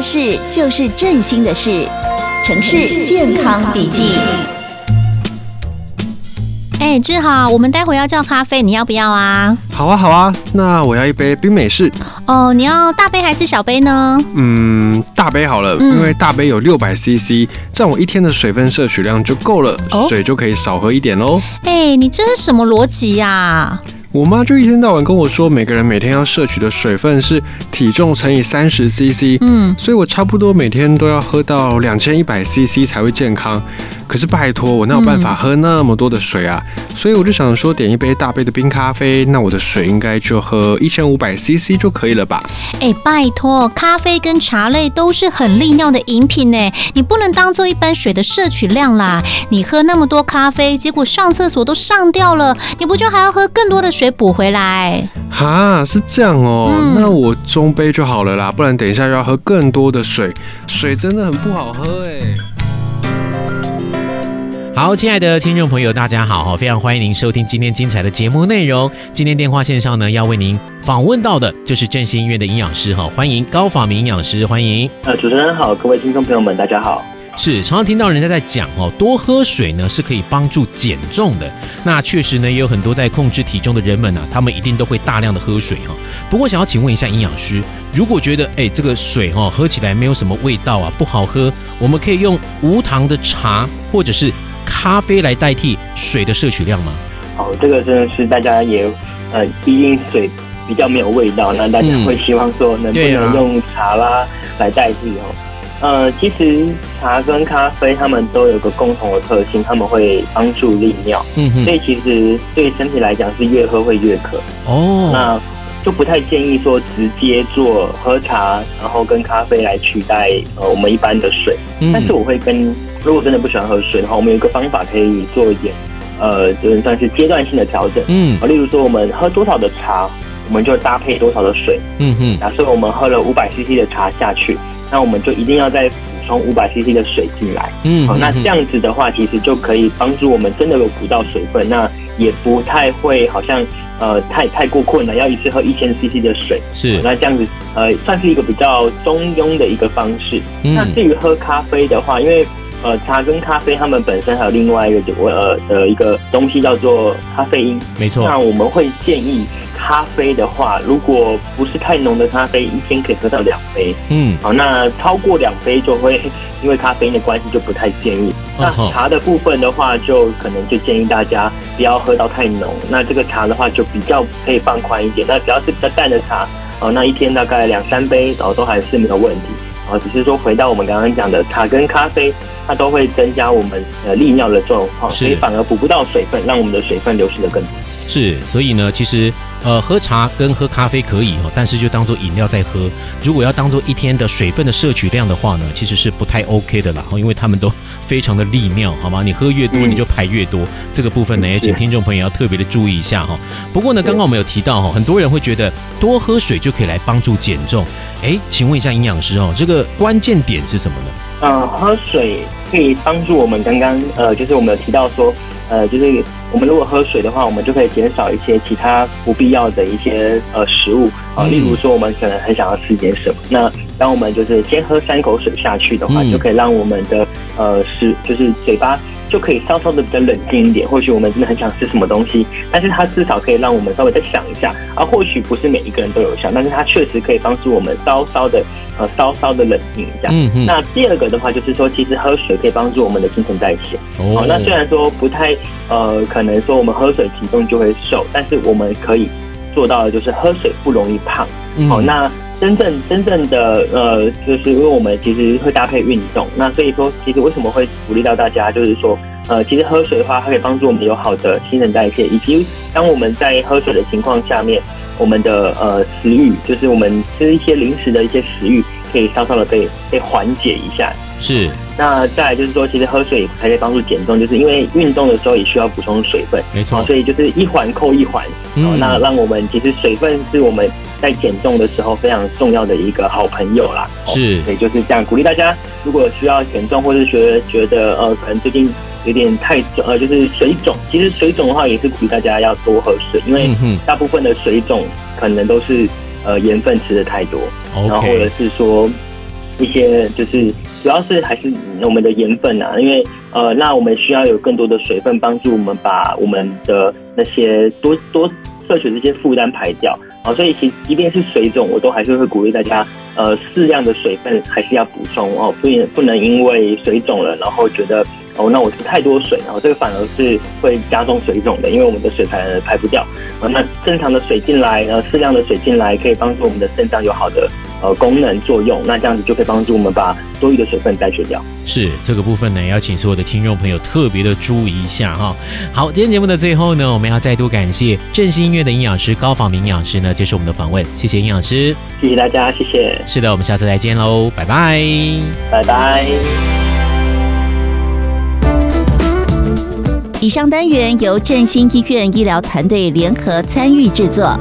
的事就是振兴的事，城市健康笔记。哎，志豪，我们待会要叫咖啡，你要不要啊？好啊，好啊，那我要一杯冰美式。哦，你要大杯还是小杯呢？嗯，大杯好了，嗯、因为大杯有六百 CC，这样我一天的水分摄取量就够了，哦、水就可以少喝一点喽。哎，你这是什么逻辑呀？我妈就一天到晚跟我说，每个人每天要摄取的水分是体重乘以三十 CC，嗯，所以我差不多每天都要喝到两千一百 CC 才会健康。可是拜托，我哪有办法喝那么多的水啊？嗯、所以我就想说，点一杯大杯的冰咖啡，那我的水应该就喝一千五百 CC 就可以了吧？哎，拜托，咖啡跟茶类都是很利尿的饮品呢，你不能当做一般水的摄取量啦。你喝那么多咖啡，结果上厕所都上掉了，你不就还要喝更多的水补回来？哈，是这样哦，嗯、那我中杯就好了啦，不然等一下又要喝更多的水，水真的很不好喝哎。好，亲爱的听众朋友，大家好，非常欢迎您收听今天精彩的节目内容。今天电话线上呢，要为您访问到的就是振兴医院的营养师哈，欢迎高法明营养师，欢迎。呃，主持人好，各位听众朋友们，大家好。是，常常听到人家在讲哦，多喝水呢是可以帮助减重的。那确实呢，也有很多在控制体重的人们呢、啊，他们一定都会大量的喝水哈。不过，想要请问一下营养师，如果觉得哎这个水哦喝起来没有什么味道啊，不好喝，我们可以用无糖的茶或者是咖啡来代替水的摄取量吗？哦，这个真的是大家也呃，毕竟水比较没有味道，那大家会希望说能不能用茶啦来代替哦。呃，其实茶跟咖啡它们都有个共同的特性，他们会帮助利尿。所以其实对身体来讲是越喝会越渴。哦，那就不太建议说直接做喝茶，然后跟咖啡来取代呃我们一般的水。嗯，但是我会跟如果真的不喜欢喝水的话，我们有一个方法可以做一点，呃，就是算是阶段性的调整。嗯，例如说我们喝多少的茶，我们就搭配多少的水。嗯哼，假设我们喝了五百 CC 的茶下去。那我们就一定要再补充五百 CC 的水进来，嗯，好，那这样子的话，其实就可以帮助我们真的有补到水分，那也不太会好像呃太太过困难，要一次喝一千 CC 的水，是，那这样子呃算是一个比较中庸的一个方式。嗯，那至于喝咖啡的话，因为呃茶跟咖啡它们本身还有另外一个呃的一个东西叫做咖啡因，没错，那我们会建议。咖啡的话，如果不是太浓的咖啡，一天可以喝到两杯。嗯，好，那超过两杯就会因为咖啡因的关系就不太建议。那茶的部分的话，就可能就建议大家不要喝到太浓。那这个茶的话，就比较可以放宽一点。那只要是比较淡的茶，哦，那一天大概两三杯，然后都还是没有问题。啊，只是说回到我们刚刚讲的茶跟咖啡，它都会增加我们呃利尿的状况，所以反而补不到水分，让我们的水分流失得更多。是，所以呢，其实。呃，喝茶跟喝咖啡可以哦，但是就当做饮料在喝。如果要当做一天的水分的摄取量的话呢，其实是不太 OK 的啦。因为他们都非常的利尿，好吗？你喝越多，你就排越多。嗯、这个部分呢，也请听众朋友要特别的注意一下哈。不过呢，刚刚我们有提到哈，很多人会觉得多喝水就可以来帮助减重。哎，请问一下营养师哦，这个关键点是什么呢？呃，喝水可以帮助我们刚刚呃，就是我们有提到说。呃，就是我们如果喝水的话，我们就可以减少一些其他不必要的一些呃食物啊，例如说我们可能很想要吃点什么，那当我们就是先喝三口水下去的话，就可以让我们的呃食就是嘴巴。就可以稍稍的比较冷静一点。或许我们真的很想吃什么东西，但是它至少可以让我们稍微再想一下。而或许不是每一个人都有效，但是它确实可以帮助我们稍稍的呃稍稍的冷静一下。嗯嗯。那第二个的话就是说，其实喝水可以帮助我们的新陈代谢。哦。那虽然说不太呃可能说我们喝水体重就会瘦，但是我们可以做到的就是喝水不容易胖。好，那。真正真正的呃，就是因为我们其实会搭配运动，那所以说其实为什么会鼓励到大家，就是说呃，其实喝水的话，它可以帮助我们有好的新陈代谢，以及当我们在喝水的情况下面，我们的呃食欲，就是我们吃一些零食的一些食欲，可以稍稍的被被缓解一下。是。那再来就是说，其实喝水还可以帮助减重，就是因为运动的时候也需要补充水分，没错。所以就是一环扣一环，嗯，那让我们其实水分是我们在减重的时候非常重要的一个好朋友啦。是，所以就是这样鼓励大家，如果需要减重或是觉得觉得呃可能最近有点太重呃就是水肿，其实水肿的话也是鼓励大家要多喝水，因为大部分的水肿可能都是呃盐分吃的太多，然后或者是说。一些就是主要是还是我们的盐分啊，因为呃，那我们需要有更多的水分帮助我们把我们的那些多多摄取这些负担排掉啊，所以其即便是水肿，我都还是会鼓励大家呃适量的水分还是要补充哦，不不能因为水肿了，然后觉得。哦，那我吃太多水，然后这个反而是会加重水肿的，因为我们的水排排不掉。啊，那正常的水进来，呃，适量的水进来，可以帮助我们的肾脏有好的呃功能作用。那这样子就可以帮助我们把多余的水分代谢掉。是这个部分呢，要请所有的听众朋友特别的注意一下哈。好，今天节目的最后呢，我们要再度感谢振兴医院的营养师高仿明营养师呢接受我们的访问，谢谢营养师，谢谢大家，谢谢。是的，我们下次再见喽，拜拜，拜拜。以上单元由振兴医院医疗团队联合参与制作。